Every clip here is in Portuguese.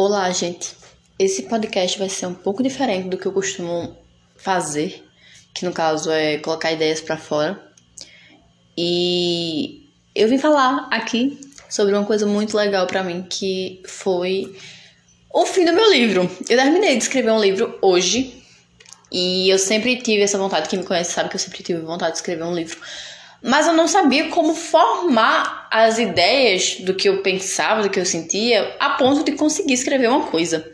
Olá, gente. Esse podcast vai ser um pouco diferente do que eu costumo fazer, que no caso é colocar ideias para fora. E eu vim falar aqui sobre uma coisa muito legal para mim, que foi o fim do meu livro. Eu terminei de escrever um livro hoje, e eu sempre tive essa vontade, quem me conhece sabe que eu sempre tive vontade de escrever um livro. Mas eu não sabia como formar as ideias do que eu pensava, do que eu sentia, a ponto de conseguir escrever uma coisa.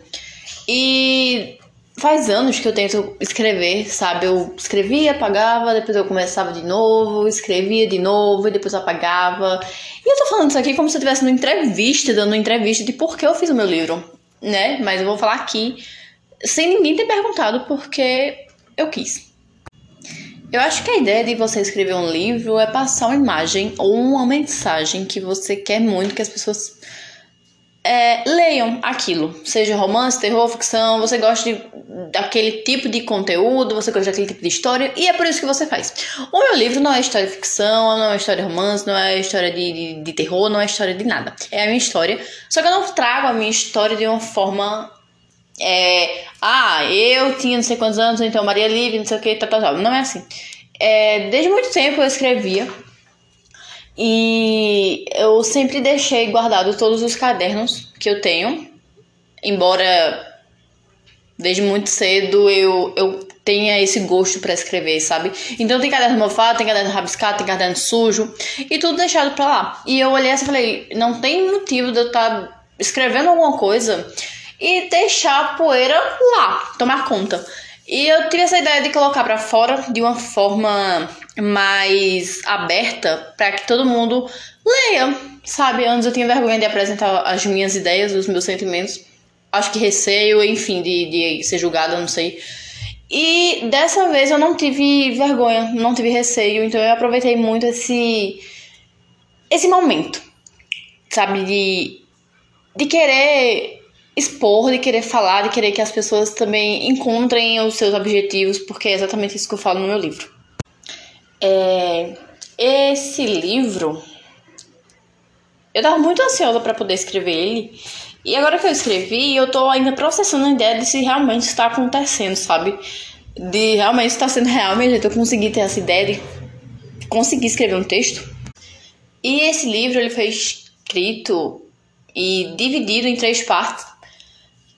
E faz anos que eu tento escrever, sabe? Eu escrevia, apagava, depois eu começava de novo, escrevia de novo e depois apagava. E eu tô falando isso aqui como se eu estivesse numa entrevista, dando uma entrevista de por que eu fiz o meu livro, né? Mas eu vou falar aqui sem ninguém ter perguntado porque eu quis. Eu acho que a ideia de você escrever um livro é passar uma imagem ou uma mensagem que você quer muito que as pessoas é, leiam aquilo. Seja romance, terror, ficção, você gosta de, daquele tipo de conteúdo, você gosta daquele tipo de história, e é por isso que você faz. O meu livro não é história de ficção, não é história de romance, não é história de, de, de terror, não é história de nada. É a minha história. Só que eu não trago a minha história de uma forma é, ah, eu tinha não sei quantos anos, então Maria Livre, não sei o que, tal, tal, tal. Não é assim. É, desde muito tempo eu escrevia e eu sempre deixei guardado todos os cadernos que eu tenho, embora desde muito cedo eu, eu tenha esse gosto para escrever, sabe? Então tem caderno mofado, tem caderno rabiscado, tem caderno sujo e tudo deixado pra lá. E eu olhei assim e falei, não tem motivo de eu estar tá escrevendo alguma coisa e deixar a poeira lá, tomar conta. E eu tive essa ideia de colocar para fora de uma forma mais aberta para que todo mundo leia, sabe? Antes eu tinha vergonha de apresentar as minhas ideias, os meus sentimentos. Acho que receio, enfim, de, de ser julgada, não sei. E dessa vez eu não tive vergonha, não tive receio, então eu aproveitei muito esse esse momento, sabe, de de querer expor, de querer falar, de querer que as pessoas também encontrem os seus objetivos, porque é exatamente isso que eu falo no meu livro. É, esse livro, eu tava muito ansiosa para poder escrever ele, e agora que eu escrevi, eu tô ainda processando a ideia de se realmente está acontecendo, sabe? De realmente estar sendo real, mesmo eu consegui ter essa ideia de conseguir escrever um texto. E esse livro ele foi escrito e dividido em três partes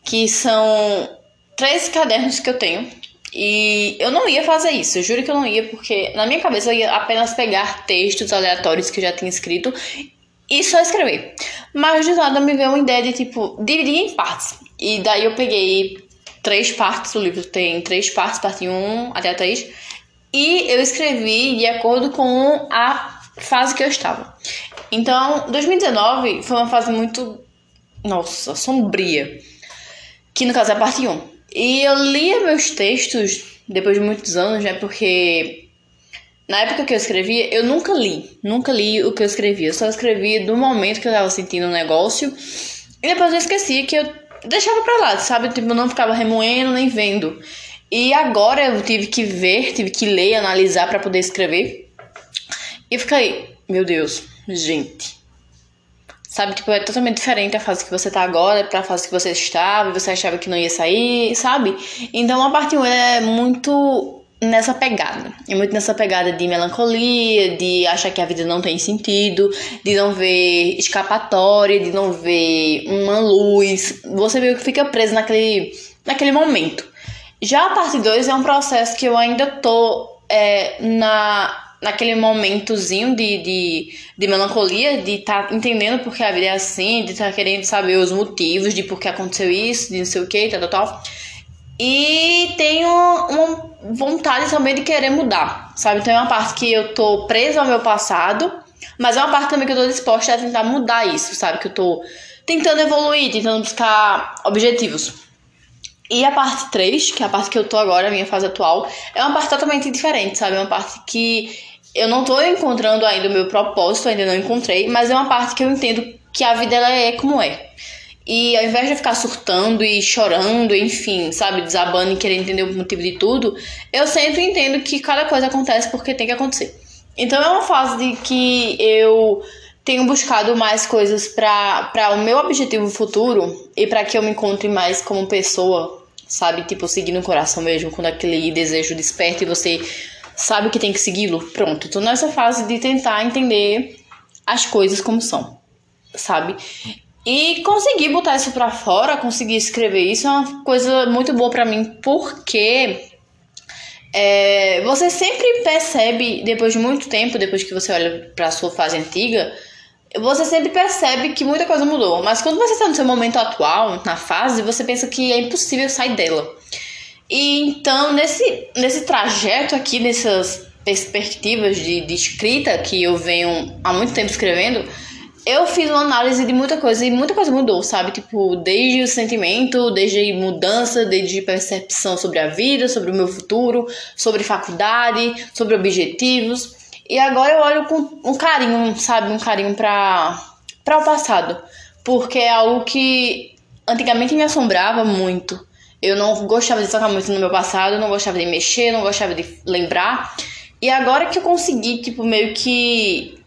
que são três cadernos que eu tenho. E eu não ia fazer isso, eu juro que eu não ia, porque na minha cabeça eu ia apenas pegar textos aleatórios que eu já tinha escrito e só escrever. Mas de nada me veio uma ideia de tipo dividir em partes. E daí eu peguei três partes, o livro tem três partes, parte 1 até a 3, e eu escrevi de acordo com a fase que eu estava. Então, 2019 foi uma fase muito, nossa, sombria que no caso é a parte 1. E eu lia meus textos depois de muitos anos, né? Porque na época que eu escrevia, eu nunca li. Nunca li o que eu escrevia. Eu só escrevia do momento que eu tava sentindo um negócio. E depois eu esquecia que eu deixava pra lá, sabe? Tipo, eu não ficava remoendo nem vendo. E agora eu tive que ver, tive que ler, analisar para poder escrever. E fiquei, meu Deus, gente. Sabe, tipo, é totalmente diferente a fase que você tá agora pra fase que você estava, você achava que não ia sair, sabe? Então a parte 1 é muito nessa pegada. É muito nessa pegada de melancolia, de achar que a vida não tem sentido, de não ver escapatória, de não ver uma luz. Você meio que fica preso naquele, naquele momento. Já a parte 2 é um processo que eu ainda tô é, na naquele momentozinho de, de, de melancolia, de estar tá entendendo porque a vida é assim, de estar tá querendo saber os motivos de por que aconteceu isso, de não sei o que, tal, tal, tal. E tenho uma vontade também de querer mudar, sabe? É uma parte que eu tô presa ao meu passado, mas é uma parte também que eu tô disposta a tentar mudar isso, sabe? Que eu tô tentando evoluir, tentando buscar objetivos. E a parte 3, que é a parte que eu tô agora, a minha fase atual, é uma parte totalmente diferente, sabe? É uma parte que eu não tô encontrando ainda o meu propósito, ainda não encontrei, mas é uma parte que eu entendo que a vida ela é como é. E ao invés de ficar surtando e chorando, enfim, sabe, desabando e querendo entender o motivo de tudo, eu sempre entendo que cada coisa acontece porque tem que acontecer. Então é uma fase de que eu tenho buscado mais coisas para o meu objetivo futuro e para que eu me encontre mais como pessoa, sabe? Tipo, seguindo o coração mesmo, quando aquele desejo desperta e você sabe que tem que segui-lo. Pronto, tô nessa fase de tentar entender as coisas como são, sabe? E conseguir botar isso para fora, conseguir escrever isso é uma coisa muito boa para mim, porque é, você sempre percebe, depois de muito tempo, depois que você olha para sua fase antiga, você sempre percebe que muita coisa mudou. Mas quando você está no seu momento atual, na fase, você pensa que é impossível sair dela. E então, nesse, nesse trajeto aqui, nessas perspectivas de, de escrita que eu venho há muito tempo escrevendo, eu fiz uma análise de muita coisa e muita coisa mudou, sabe? Tipo, desde o sentimento, desde mudança, desde percepção sobre a vida, sobre o meu futuro, sobre faculdade, sobre objetivos. E agora eu olho com um carinho, sabe? Um carinho para o passado. Porque é algo que antigamente me assombrava muito. Eu não gostava de tocar muito no meu passado, não gostava de mexer, não gostava de lembrar. E agora que eu consegui, tipo, meio que.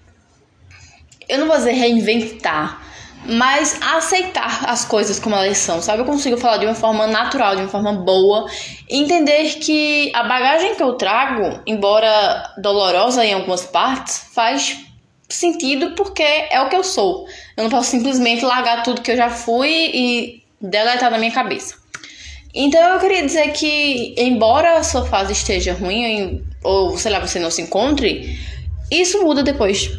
Eu não vou dizer reinventar, mas aceitar as coisas como elas são, sabe? Eu consigo falar de uma forma natural, de uma forma boa, entender que a bagagem que eu trago, embora dolorosa em algumas partes, faz sentido porque é o que eu sou. Eu não posso simplesmente largar tudo que eu já fui e deletar na minha cabeça. Então eu queria dizer que, embora a sua fase esteja ruim, ou sei lá, você não se encontre, isso muda depois.